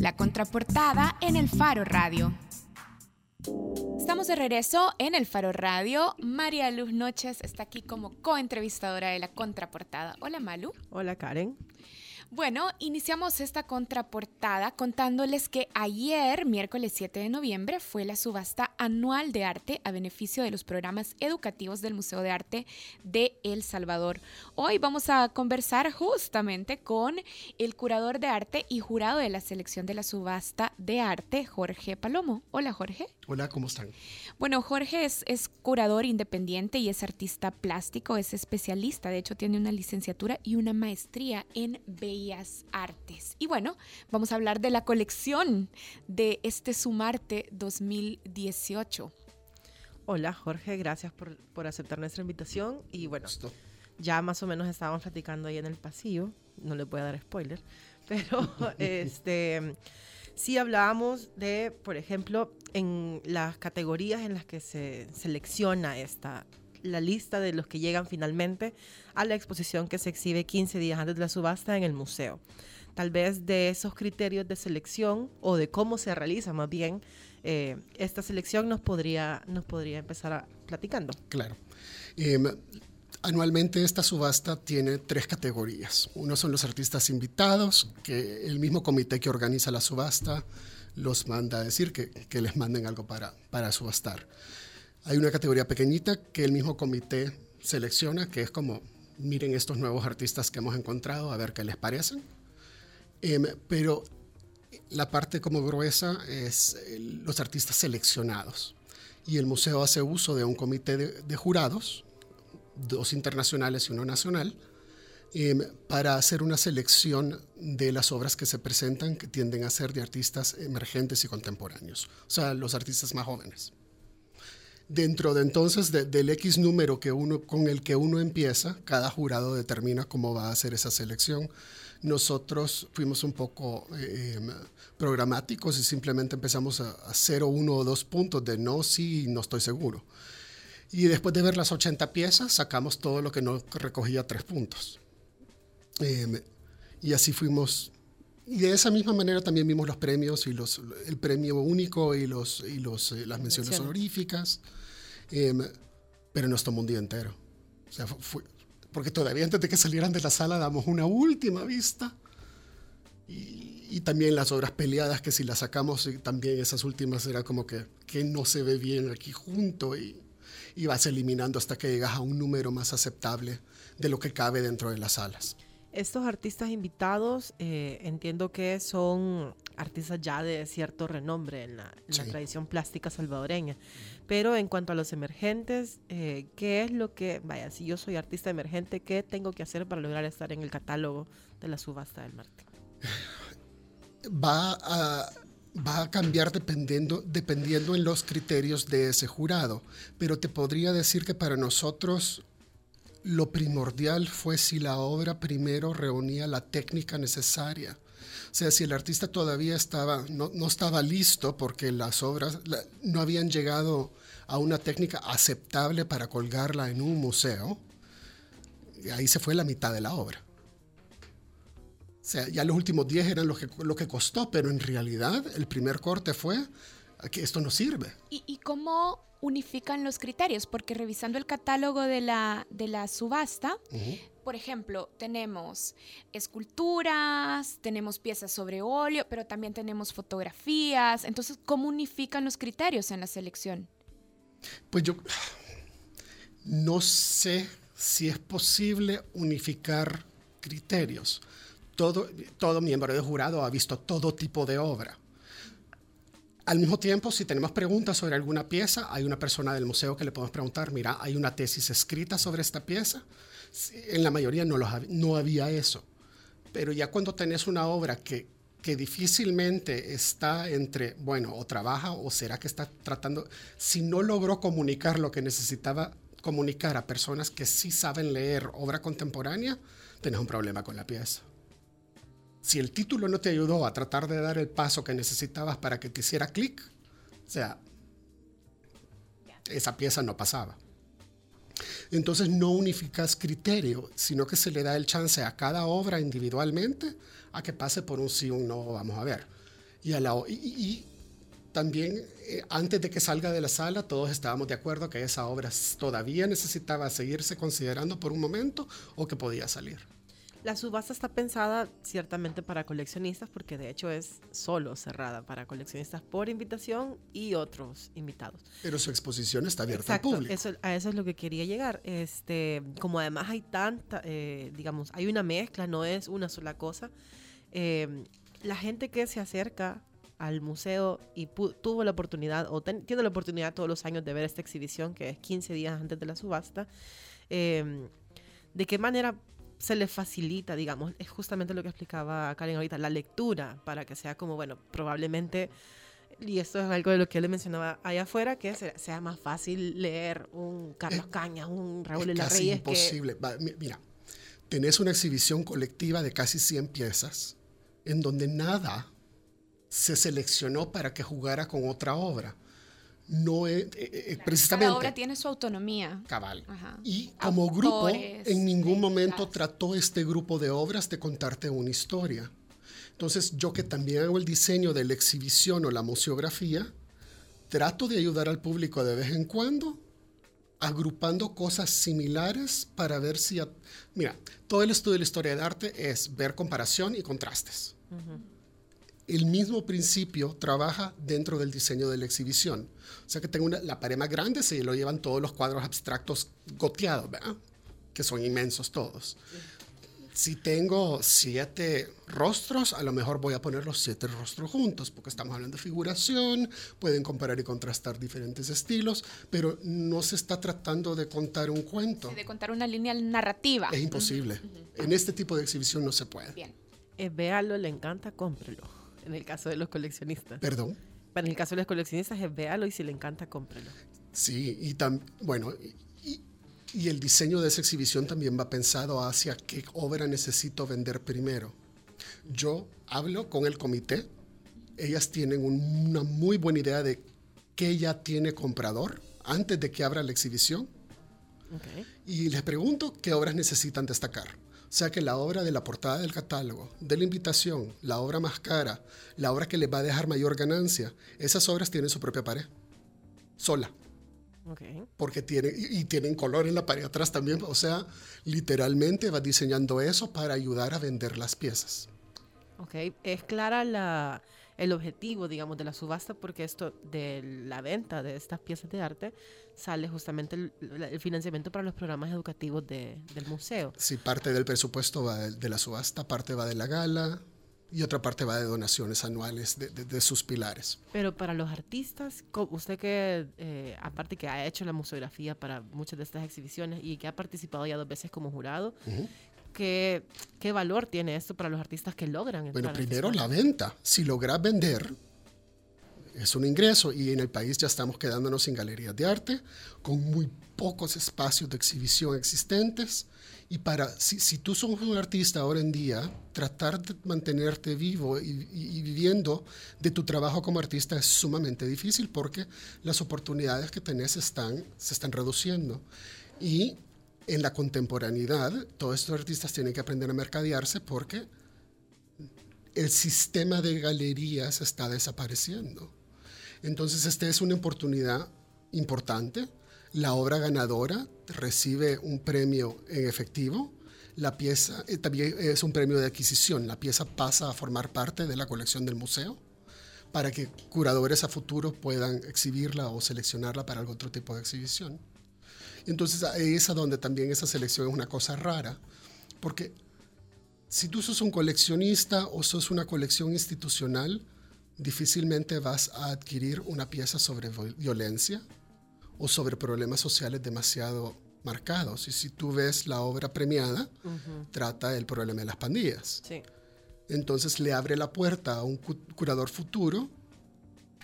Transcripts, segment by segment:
La contraportada en el Faro Radio. Estamos de regreso en el Faro Radio. María Luz Noches está aquí como coentrevistadora de la contraportada. Hola Malu. Hola Karen. Bueno, iniciamos esta contraportada contándoles que ayer, miércoles 7 de noviembre, fue la subasta anual de arte a beneficio de los programas educativos del Museo de Arte de El Salvador. Hoy vamos a conversar justamente con el curador de arte y jurado de la selección de la subasta de arte, Jorge Palomo. Hola Jorge. Hola, ¿cómo están? Bueno, Jorge es, es curador independiente y es artista plástico, es especialista, de hecho tiene una licenciatura y una maestría en Bellas Artes. Y bueno, vamos a hablar de la colección de este Sumarte 2018. Hola Jorge, gracias por, aceptar nuestra invitación y bueno, ya más o menos estábamos platicando ahí en el pasillo, no le voy a dar spoiler, pero este sí hablábamos de, por ejemplo, en las categorías en las que se selecciona esta, la lista de los que llegan finalmente a la exposición que se exhibe 15 días antes de la subasta en el museo. Tal vez de esos criterios de selección o de cómo se realiza más bien eh, esta selección nos podría, nos podría empezar a, platicando. Claro. Em, anualmente esta subasta tiene tres categorías. Uno son los artistas invitados, que el mismo comité que organiza la subasta los manda a decir que, que les manden algo para, para subastar. Hay una categoría pequeñita que el mismo comité selecciona, que es como, miren estos nuevos artistas que hemos encontrado, a ver qué les parecen. Em, pero la parte como gruesa es los artistas seleccionados. Y el museo hace uso de un comité de, jurados, dos internacionales y uno nacional, em, para hacer una selección de las obras que se presentan, que tienden a ser de artistas emergentes y contemporáneos, o sea, los artistas más jóvenes dentro de entonces del X número que uno, con el que uno empieza, cada jurado determina cómo va a hacer esa selección. Nosotros fuimos un poco eh, programáticos y simplemente empezamos a, hacer uno o dos puntos de no, sí, no estoy seguro. Y después de ver las 80 piezas, sacamos todo lo que no recogía tres puntos. Em, y así fuimos y de esa misma manera también vimos los premios y los, el premio único y, los, y los, eh, las menciones honoríficas. Em, pero nos tomó un día entero. O sea, fue, porque todavía antes de que salieran de la sala damos una última vista. Y, también las obras peleadas, que si las sacamos, también esas últimas era como que, que no se ve bien aquí junto y, y vas eliminando hasta que llegas a un número más aceptable de lo que cabe dentro de las salas. Estos artistas invitados eh, entiendo que son artistas ya de cierto renombre en la, tradición plástica salvadoreña. Pero en cuanto a los emergentes, eh, ¿qué es lo que, vaya, si yo soy artista emergente, ¿qué tengo que hacer para lograr estar en el catálogo de la subasta del Marte? Va a, va a cambiar dependiendo, dependiendo en los criterios de ese jurado. Pero te podría decir que para nosotros lo primordial fue si la obra primero reunía la técnica necesaria. O sea, si el artista todavía estaba, no, estaba listo porque las obras no habían llegado a una técnica aceptable para colgarla en un museo, ahí se fue la mitad de la obra. O sea, ya los últimos 10 eran lo que, lo que costó, pero en realidad el primer corte fue que esto no sirve. ¿Y, y cómo unifican los criterios, porque revisando el catálogo de la, de la subasta, por ejemplo, tenemos esculturas, tenemos piezas sobre óleo, pero también tenemos fotografías. Entonces, ¿cómo unifican los criterios en la selección? Pues yo no sé si es posible unificar criterios. Todo, todo miembro de jurado ha visto todo tipo de obra. Al mismo tiempo, si tenemos preguntas sobre alguna pieza, hay una persona del museo que le podemos preguntar, mira, hay una tesis escrita sobre esta pieza. En la mayoría no, no había eso. Pero ya cuando tenés una obra que, que difícilmente está entre, bueno, o trabaja o será que está tratando, si no logró comunicar lo que necesitaba comunicar a personas que sí saben leer obra contemporánea, tenés un problema con la pieza si el título no te ayudó a tratar de dar el paso que necesitabas para que te hiciera clic, o sea, esa pieza no pasaba. Entonces no unificas criterio, sino que se le da el chance a cada obra individualmente a que pase por un sí o un no, vamos a ver. Y, a la, y, también eh, antes de que salga de la sala todos estábamos de acuerdo que esa obra todavía necesitaba seguirse considerando por un momento o que podía salir. La subasta está pensada ciertamente para coleccionistas porque de hecho es solo cerrada para coleccionistas por invitación y otros invitados. Pero su exposición está abierta al público. Eso, a eso es lo que quería llegar. Este, como además hay tanta, eh, digamos, hay una mezcla, no es una sola cosa. Eh, la gente que se acerca al museo y tuvo la oportunidad, o tiene la oportunidad todos los años de ver esta exhibición, que es 15 días antes de la subasta, eh, ¿de qué manera se le facilita, digamos, es justamente lo que explicaba Karen ahorita, la lectura, para que sea como, bueno, probablemente, y esto es algo de lo que yo le mencionaba allá afuera, que sea, más fácil leer un Carlos Cañas, un Raúl de la Reyes. Es imposible. Mira, tenés una exhibición colectiva de casi 100 piezas, en donde nada se seleccionó para que jugara con otra obra no es eh, eh, precisamente. Cada obra tiene su autonomía. Cabal. Y como grupo, en ningún momento trató este grupo de obras de contarte una historia. Entonces, yo que también hago el diseño de la exhibición o la museografía, trato de ayudar al público de vez en cuando, agrupando cosas similares para ver si. Mira, todo el estudio de la historia del arte es ver comparación y contrastes el mismo principio trabaja dentro del diseño de la exhibición. O sea que tengo la pared más grande, se lo llevan todos los cuadros abstractos goteados, ¿verdad? Que son inmensos todos. Si tengo siete rostros, a lo mejor voy a poner los siete rostros juntos, porque estamos hablando de figuración, pueden comparar y contrastar diferentes estilos, pero no se está tratando de contar un cuento. de contar una línea narrativa. Es imposible. En este tipo de exhibición no se puede. Bien. Eh, véalo, le encanta, cómprelo en el caso de los coleccionistas. Perdón. Para el caso de los coleccionistas es véalo y si le encanta, cómprelo. Sí, y también, bueno, y, y, el diseño de esa exhibición también va pensado hacia qué obra necesito vender primero. Yo hablo con el comité, ellas tienen una muy buena idea de qué ya tiene comprador antes de que abra la exhibición. Okay. Y les pregunto qué obras necesitan destacar. Sea que la obra de la portada del catálogo, de la invitación, la obra más cara, la obra que les va a dejar mayor ganancia, esas obras tienen su propia pared, sola. Okay. Porque tienen, y, tienen color en la pared atrás también. O sea, literalmente va diseñando eso para ayudar a vender las piezas. Ok, es clara la, el objetivo, digamos, de la subasta, porque esto de la venta de estas piezas de arte sale justamente el, financiamiento para los programas educativos del museo. Sí, parte del presupuesto va de, la subasta, parte va de la gala, y otra parte va de donaciones anuales de, sus pilares. Pero para los artistas, usted que eh, aparte que ha hecho la museografía para muchas de estas exhibiciones y que ha participado ya dos veces como jurado, ¿qué, ¿qué, valor tiene esto para los artistas que logran? Bueno, primero la venta. Si logras vender, es un ingreso y en el país ya estamos quedándonos sin galerías de arte, con muy pocos espacios de exhibición existentes. Y para, si, si tú sos un artista ahora en día, tratar de mantenerte vivo y, viviendo de tu trabajo como artista es sumamente difícil porque las oportunidades que tenés están, se están reduciendo. Y en la contemporaneidad, todos estos artistas tienen que aprender a mercadearse porque el sistema de galerías está desapareciendo. Entonces, esta es una oportunidad importante. La obra ganadora recibe un premio en efectivo. La pieza eh, también es un premio de adquisición. La pieza pasa a formar parte de la colección del museo para que curadores a futuro puedan exhibirla o seleccionarla para algún otro tipo de exhibición. Entonces, es a donde también esa selección es una cosa rara, porque si tú sos un coleccionista o sos una colección institucional, difícilmente vas a adquirir una pieza sobre violencia o sobre problemas sociales demasiado marcados. Y si tú ves la obra premiada, trata el problema de las pandillas. Entonces le abre la puerta a un curador futuro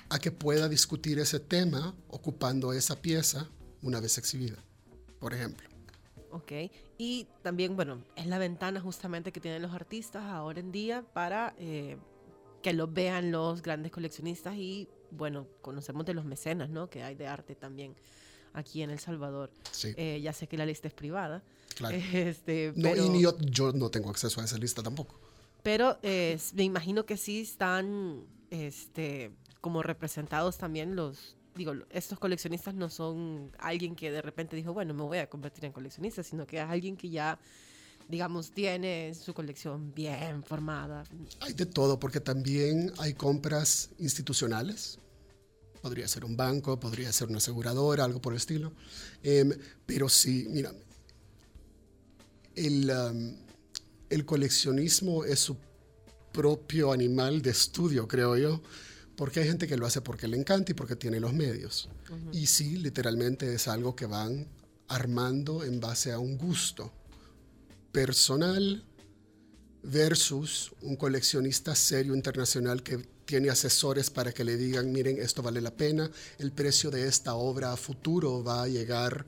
a que pueda discutir ese tema ocupando esa pieza una vez exhibida, por ejemplo. Ok, y también, bueno, es la ventana justamente que tienen los artistas ahora en día para eh, que lo vean los grandes coleccionistas y, bueno, conocemos de los mecenas, ¿no? Que hay de arte también aquí en El Salvador. Sí. Eh, ya sé que la lista es privada. Claro. Este, no, y yo, no tengo acceso a esa lista tampoco. Pero eh, me imagino que sí están este, como representados también los, digo, estos coleccionistas no son alguien que de repente dijo, bueno, me voy a convertir en coleccionista, sino que es alguien que ya digamos, tiene su colección bien formada. Hay de todo, porque también hay compras institucionales. Podría ser un banco, podría ser una aseguradora, algo por el estilo. Em, pero sí, mira, el, el coleccionismo es su propio animal de estudio, creo yo, porque hay gente que lo hace porque le encanta y porque tiene los medios. Y sí, literalmente es algo que van armando en base a un gusto personal versus un coleccionista serio internacional que tiene asesores para que le digan, miren, esto vale la pena, el precio de esta obra a futuro va a llegar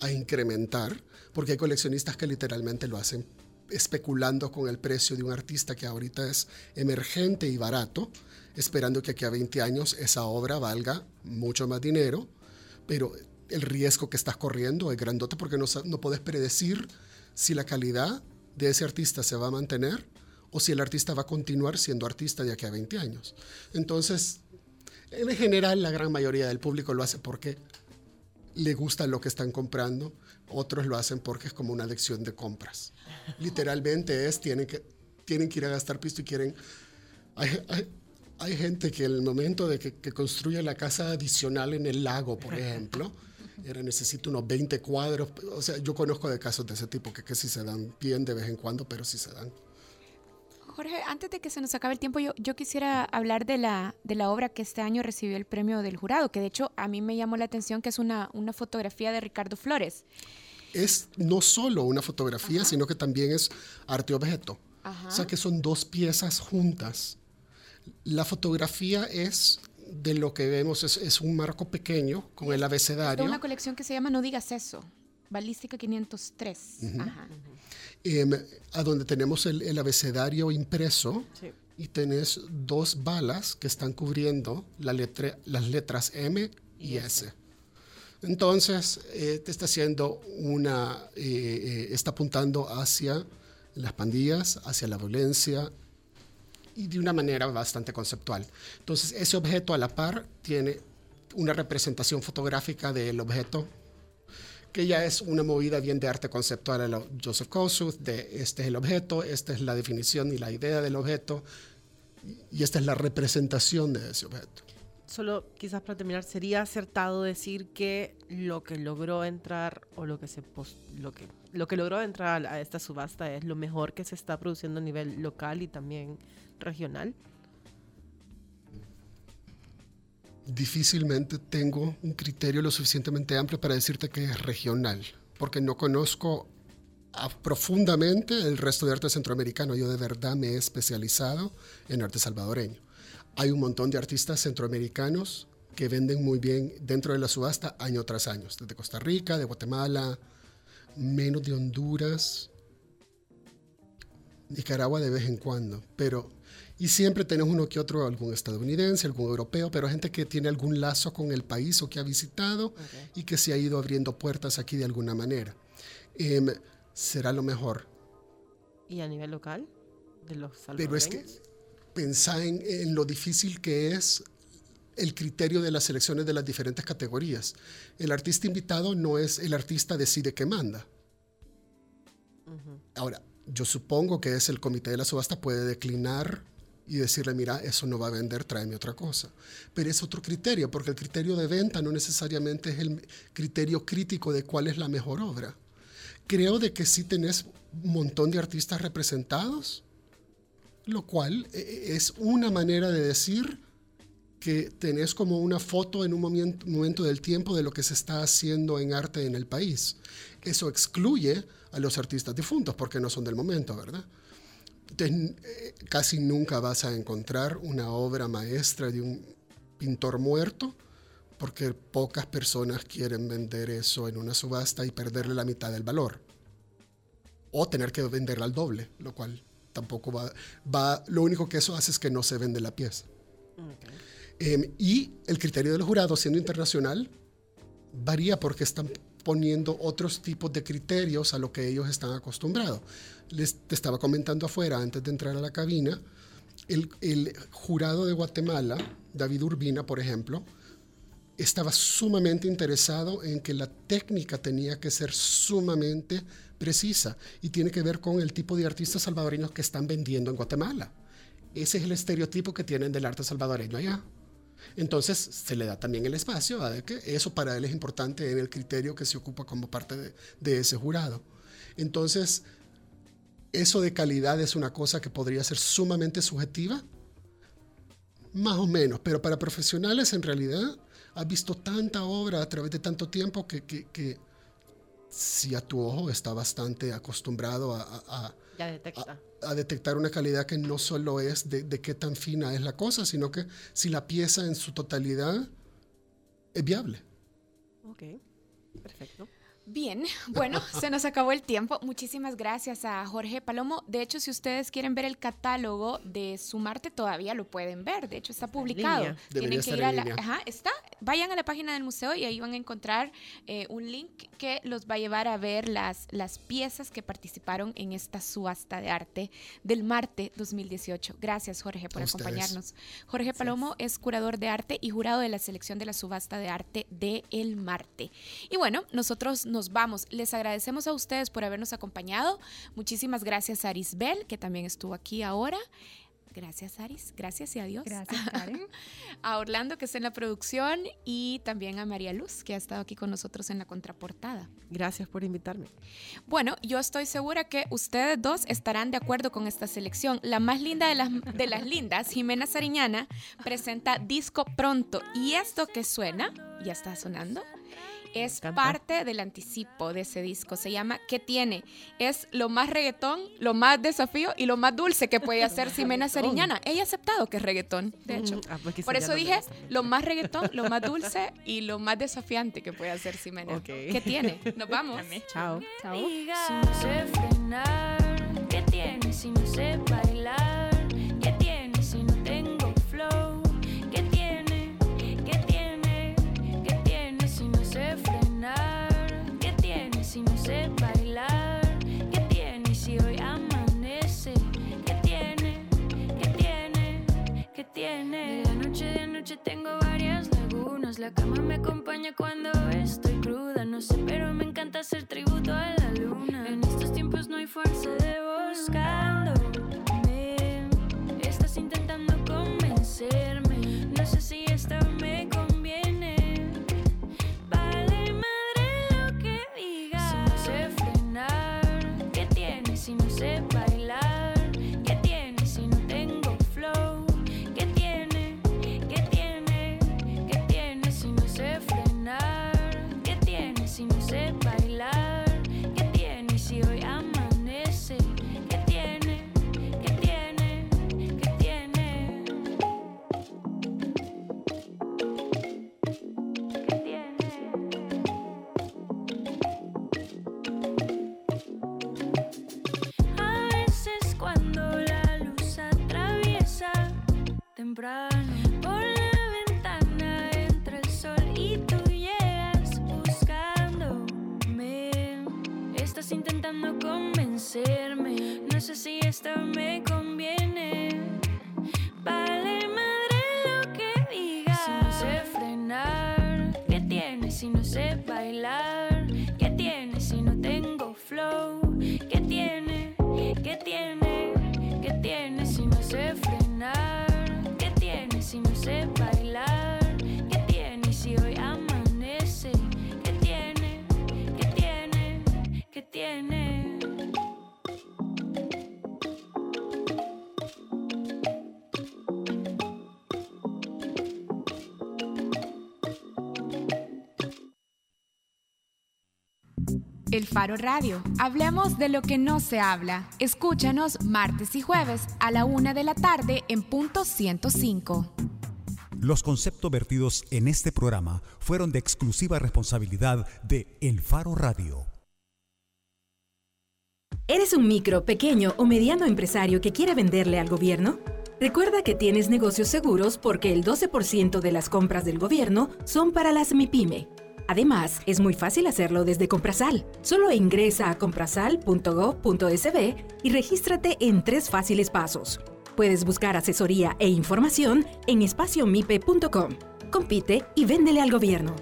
a incrementar, porque hay coleccionistas que literalmente lo hacen especulando con el precio de un artista que ahorita es emergente y barato, esperando que aquí a 20 años esa obra valga mucho más dinero, pero el riesgo que estás corriendo es grandote porque no, no puedes predecir si la calidad de ese artista se va a mantener o si el artista va a continuar siendo artista de aquí a 20 años. Entonces, en general, la gran mayoría del público lo hace porque le gusta lo que están comprando, otros lo hacen porque es como una lección de compras. Literalmente es, tienen que, tienen que ir a gastar pisto y quieren... Hay, gente que el momento de que, que construye la casa adicional en el lago, por ejemplo, era necesito unos 20 cuadros. O sea, yo conozco de casos de ese tipo que, que sí se dan bien de vez en cuando, pero sí se dan. Jorge, antes de que se nos acabe el tiempo, yo, yo quisiera hablar de la, de la obra que este año recibió el premio del jurado, que de hecho a mí me llamó la atención que es una, una fotografía de Ricardo Flores. Es no solo una fotografía, sino que también es arte objeto. O sea que son dos piezas juntas. La fotografía es de lo que vemos es, un marco pequeño con el abecedario. Es una colección que se llama No digas eso, Balística 503. Em, a donde tenemos el, abecedario impreso y tenés dos balas que están cubriendo la letra, las letras M y, S. Entonces, eh, te está haciendo una, eh, eh, está apuntando hacia las pandillas, hacia la violencia, y de una manera bastante conceptual. Entonces, ese objeto a la par tiene una representación fotográfica del objeto que ya es una movida bien de arte conceptual a Joseph Kosuth, de este es el objeto, esta es la definición y la idea del objeto, y esta es la representación de ese objeto. Solo quizás para terminar, sería acertado decir que lo que logró entrar o lo que se lo que lo que logró entrar a esta subasta es lo mejor que se está produciendo a nivel local y también regional? Difícilmente tengo un criterio lo suficientemente amplio para decirte que es regional, porque no conozco profundamente el resto de arte centroamericano. Yo de verdad me he especializado en arte salvadoreño. Hay un montón de artistas centroamericanos que venden muy bien dentro de la subasta año tras año, desde Costa Rica, de Guatemala, menos de Honduras, Nicaragua de vez en cuando, pero y siempre tenemos uno que otro, algún estadounidense, algún europeo, pero gente que tiene algún lazo con el país o que ha visitado y que se ha ido abriendo puertas aquí de alguna manera. Em, será lo mejor. ¿Y a nivel local? De los Pero es que pensá en, en lo difícil que es el criterio de las selecciones de las diferentes categorías. El artista invitado no es el artista decide que manda. Ahora, yo supongo que es el comité de la subasta puede declinar y decirle, mira, eso no va a vender, tráeme otra cosa. Pero es otro criterio, porque el criterio de venta no necesariamente es el criterio crítico de cuál es la mejor obra. Creo de que sí tenés un montón de artistas representados, lo cual eh, eh, es una manera de decir que tenés como una foto en un momento, del tiempo de lo que se está haciendo en arte en el país. Eso excluye a los artistas difuntos porque no son del momento, ¿verdad? Entonces, eh, casi nunca vas a encontrar una obra maestra de un pintor muerto porque pocas personas quieren vender eso en una subasta y perderle la mitad del valor. O tener que venderla al doble, lo cual tampoco va, va lo único que eso hace es que no se vende la pieza. Em, y el criterio del jurado, siendo internacional, varía porque están poniendo otros tipos de criterios a lo que ellos están acostumbrados. Les te estaba comentando afuera, antes de entrar a la cabina, el, el jurado de Guatemala, David Urbina, por ejemplo, estaba sumamente interesado en que la técnica tenía que ser sumamente precisa y tiene que ver con el tipo de artistas salvadoreños que están vendiendo en Guatemala. Ese es el estereotipo que tienen del arte salvadoreño allá. Entonces se le da también el espacio a que eso para él es importante en el criterio que se ocupa como parte de, ese jurado. Entonces, eso de calidad es una cosa que podría ser sumamente subjetiva, más o menos, pero para profesionales en realidad has visto tanta obra a través de tanto tiempo que si a tu ojo está bastante acostumbrado a, a, a, detectar una calidad que no solo es de, de, qué tan fina es la cosa, sino que si la pieza en su totalidad es viable. Ok, perfecto. Bien, bueno, se nos acabó el tiempo. Muchísimas gracias a Jorge Palomo. De hecho, si ustedes quieren ver el catálogo de Sumarte, todavía lo pueden ver. De hecho, está publicado. Tienen que ir a la. Ajá, está. Vayan a la página del museo y ahí van a encontrar eh, un link que los va a llevar a ver las, las piezas que participaron en esta subasta de arte del Marte 2018. Gracias, Jorge, por acompañarnos. Jorge Palomo es curador de arte y jurado de la selección de la subasta de arte de El Marte. Y bueno, nosotros nos vamos. Les agradecemos a ustedes por habernos acompañado. Muchísimas gracias a Arisbel, que también estuvo aquí ahora. Gracias, Aris. Gracias y adiós. Gracias, Karen. a Orlando, que está en la producción, y también a María Luz, que ha estado aquí con nosotros en la contraportada. Gracias por invitarme. Bueno, yo estoy segura que ustedes dos estarán de acuerdo con esta selección. La más linda de las, de las lindas, Jimena Sariñana, presenta Disco Pronto. Y esto que suena, ya está sonando, es parte del anticipo de ese disco. Se llama ¿Qué tiene? Es lo más reggaetón, lo más desafío y lo más dulce que puede hacer Ximena Sariñana. Ella ha aceptado que es reggaetón, de hecho. Ah, pues Por eso dije lo más reggaetón, lo más dulce y lo más desafiante que puede hacer Ximena. ¿Qué tiene? Nos vamos. Chao. Chao. Si no sé frenar, ¿qué tiene si no sé bailar? De noche de noche tengo varias lagunas. La cama me acompaña cuando estoy cruda. No sé, pero me encanta hacer tributo a la luna. El Faro Radio. Hablemos de lo que no se habla. Escúchanos martes y jueves a la una de la tarde en punto 105. Los conceptos vertidos en este programa fueron de exclusiva responsabilidad de El Faro Radio. ¿Eres un micro, pequeño o mediano empresario que quiere venderle al gobierno? Recuerda que tienes negocios seguros porque el 12% de las compras del gobierno son para las MIPYME. Además, es muy fácil hacerlo desde Comprasal. Solo ingresa a comprasal.gov.sb y regístrate en tres fáciles pasos. Puedes buscar asesoría e información en espaciomipe.com. Compite y véndele al gobierno.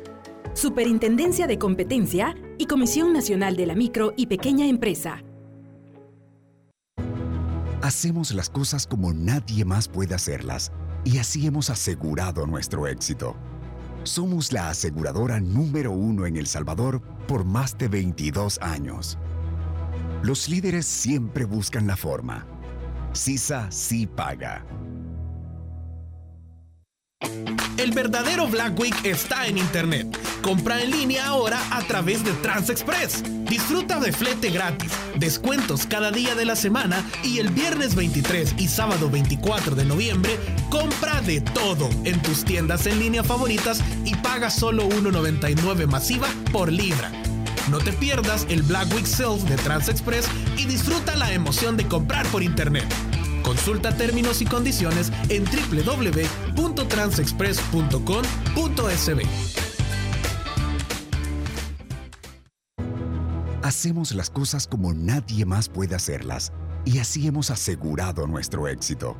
Superintendencia de Competencia y Comisión Nacional de la Micro y Pequeña Empresa. Hacemos las cosas como nadie más puede hacerlas y así hemos asegurado nuestro éxito. Somos la aseguradora número uno en El Salvador por más de 22 años. Los líderes siempre buscan la forma. CISA sí paga. El verdadero Black Week está en Internet. Compra en línea ahora a través de TransExpress. Disfruta de flete gratis, descuentos cada día de la semana y el viernes 23 y sábado 24 de noviembre, compra de todo en tus tiendas en línea favoritas y paga solo 1.99 masiva por libra. No te pierdas el Black Week Sales de TransExpress y disfruta la emoción de comprar por Internet. Consulta términos y condiciones en www.transexpress.com.sb. Hacemos las cosas como nadie más puede hacerlas y así hemos asegurado nuestro éxito.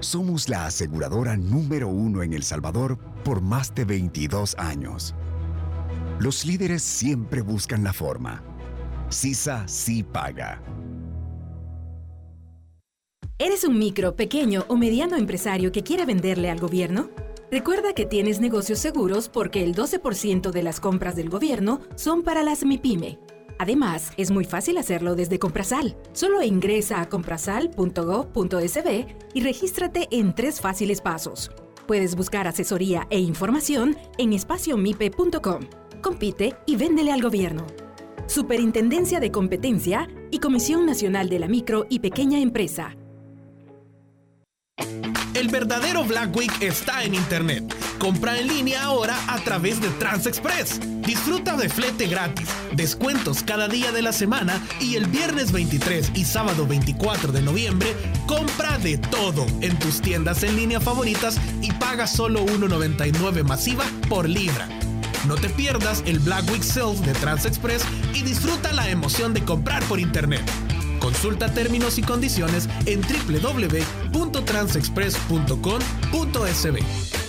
Somos la aseguradora número uno en El Salvador por más de 22 años. Los líderes siempre buscan la forma. CISA sí paga. ¿Eres un micro, pequeño o mediano empresario que quiere venderle al gobierno? Recuerda que tienes negocios seguros porque el 12% de las compras del gobierno son para las MIPYME. Además, es muy fácil hacerlo desde Comprasal. Solo ingresa a comprasal.gov.sb y regístrate en tres fáciles pasos. Puedes buscar asesoría e información en espaciomipe.com. Compite y véndele al gobierno. Superintendencia de Competencia y Comisión Nacional de la Micro y Pequeña Empresa. El verdadero Black Week está en Internet. Compra en línea ahora a través de TransExpress. Disfruta de flete gratis, descuentos cada día de la semana y el viernes 23 y sábado 24 de noviembre, compra de todo en tus tiendas en línea favoritas y paga solo 1.99 masiva por libra. No te pierdas el Black Week Sales de TransExpress y disfruta la emoción de comprar por Internet. Consulta términos y condiciones en www.transexpress.com.sb.